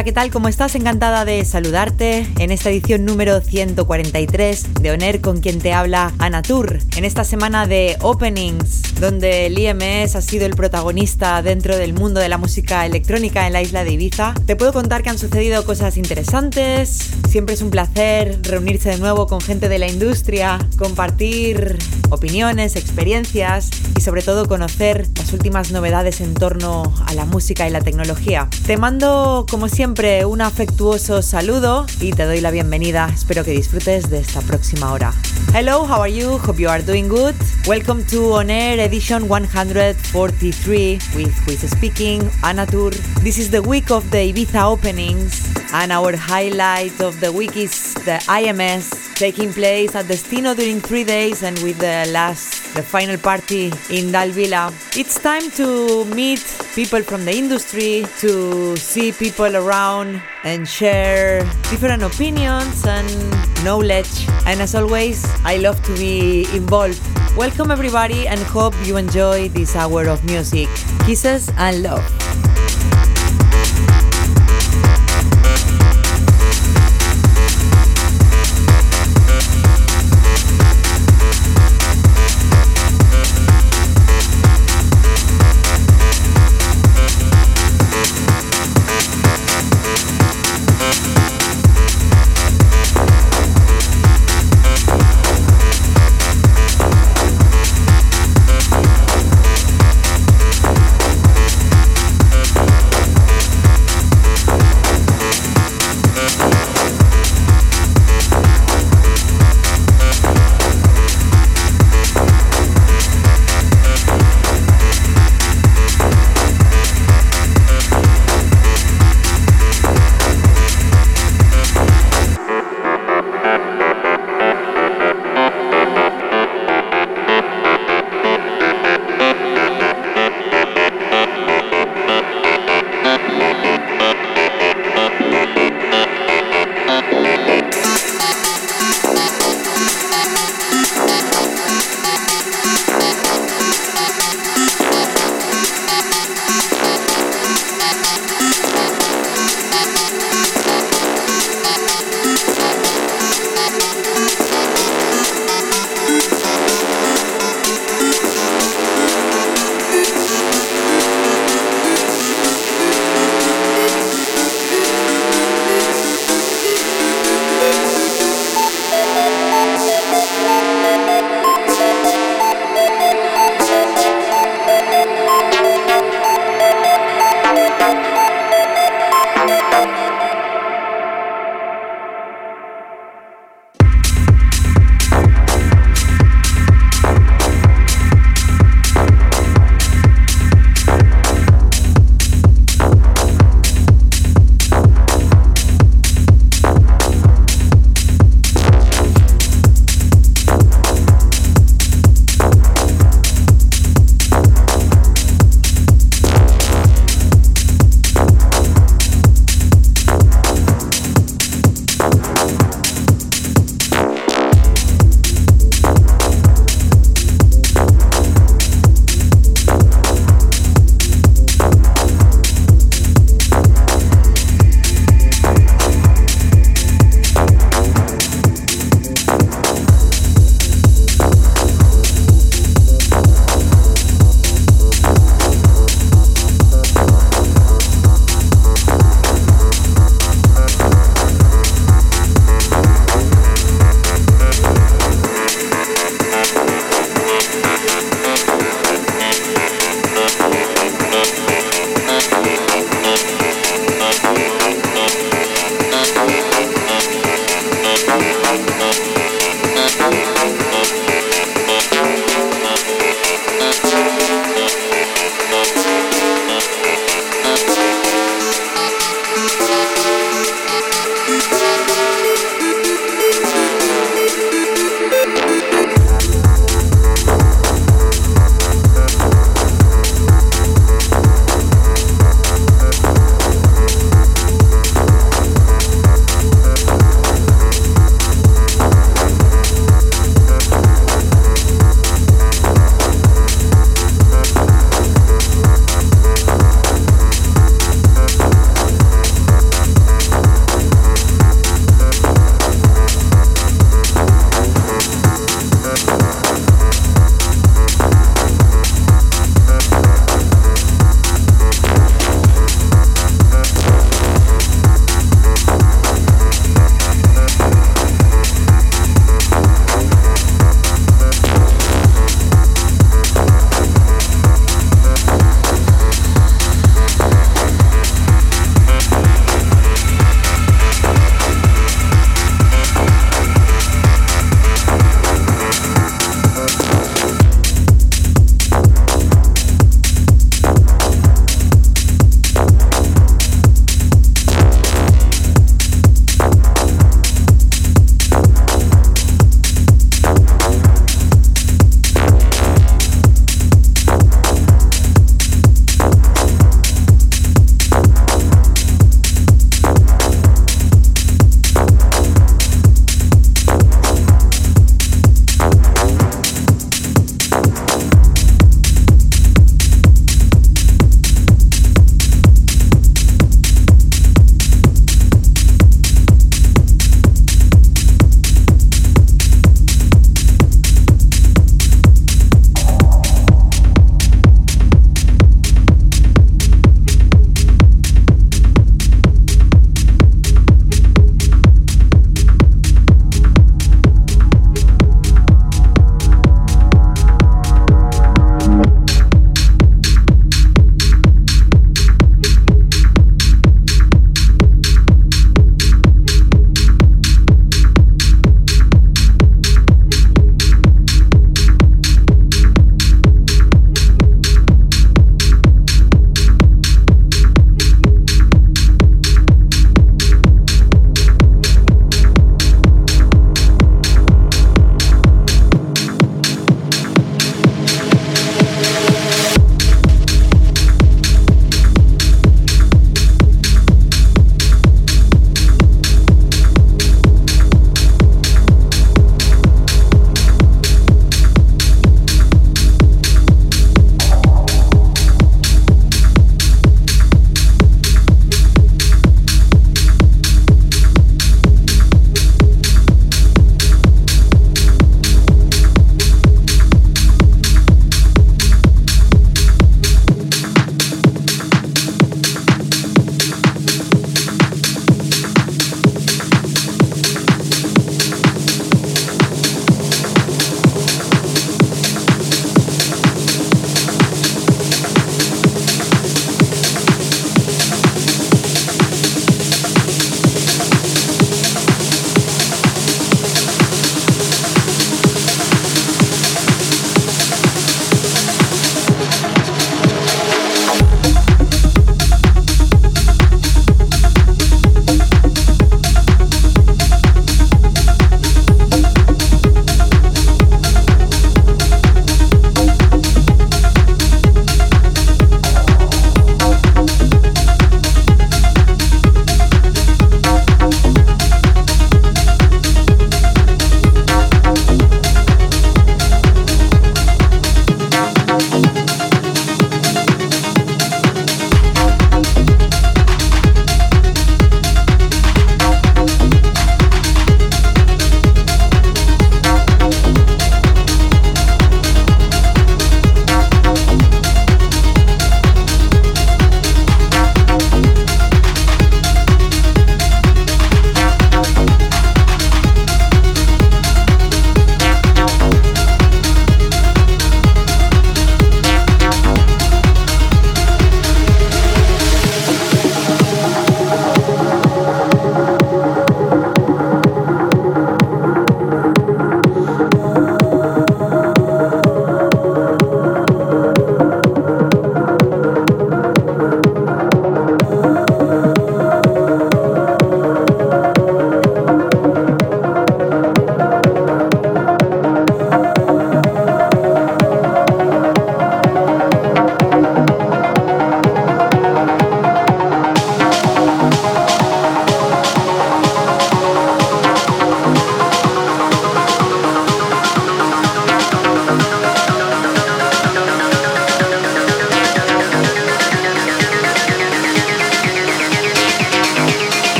Hola, ¿qué tal? ¿Cómo estás? Encantada de saludarte en esta edición número 143 de Oner con quien te habla Anatur. En esta semana de openings, donde el IMS ha sido el protagonista dentro del mundo de la música electrónica en la isla de Ibiza, te puedo contar que han sucedido cosas interesantes. Siempre es un placer reunirse de nuevo con gente de la industria, compartir opiniones, experiencias y sobre todo conocer las últimas novedades en torno a la música y la tecnología. Te mando como siempre un afectuoso saludo y te doy la bienvenida. Espero que disfrutes de esta próxima hora. Hello, how are you? Hope you are doing good. Welcome to On Air edition 143 with who speaking, Anatur. This is the week of the Ibiza openings and our highlight of the week is the IMS taking place at Destino during three days and with the last, the final party in Dalvila. It's time to meet people from the industry, to see people around and share different opinions and knowledge. And as always, I love to be involved. Welcome everybody and hope you enjoy this hour of music. Kisses and love.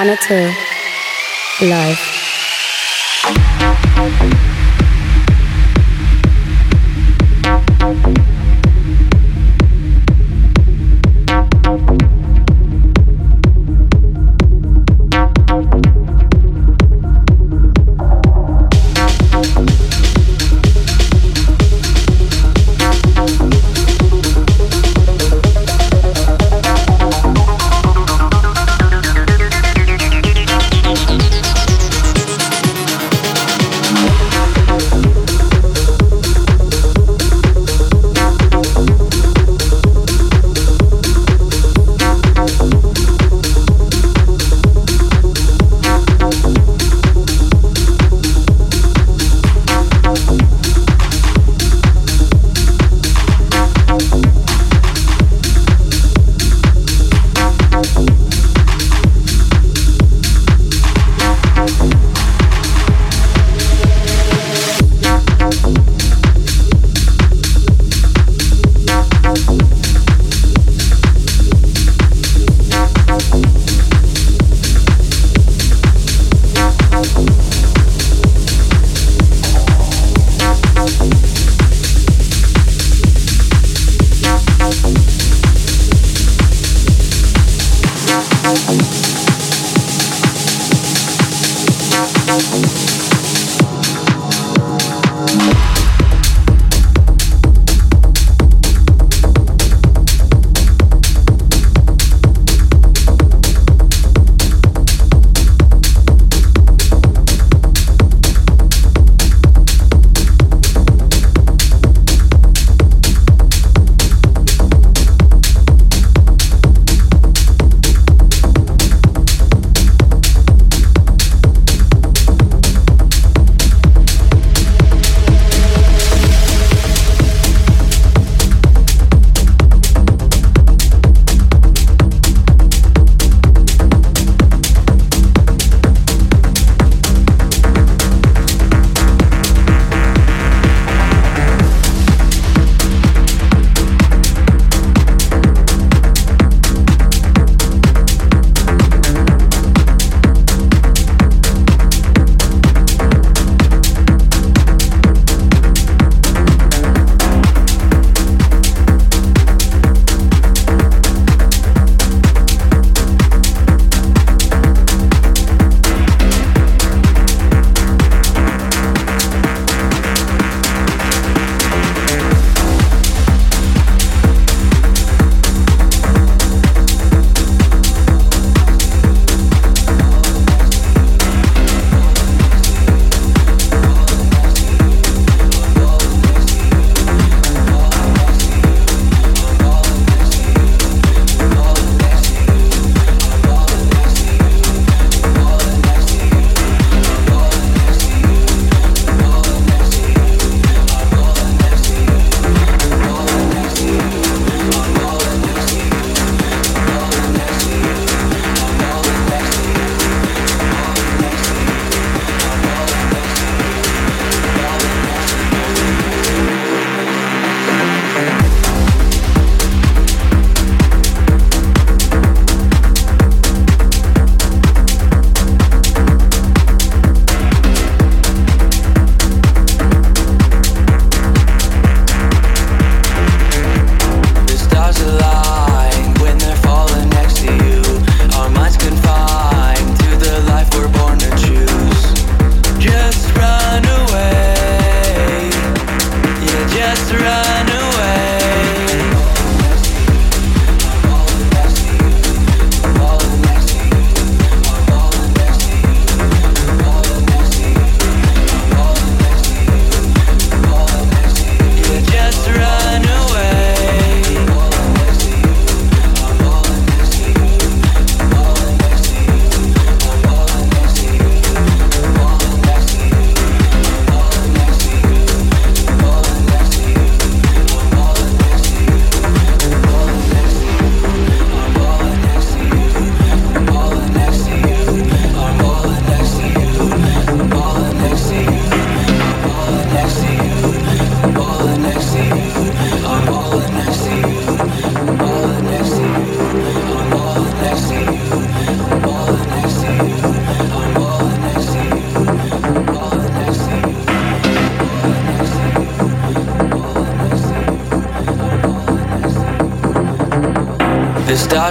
honor to life.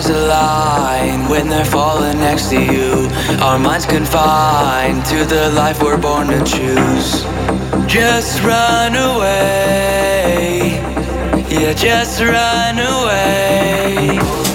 Stars align when they're falling next to you. Our minds confined to the life we're born to choose. Just run away. Yeah, just run away.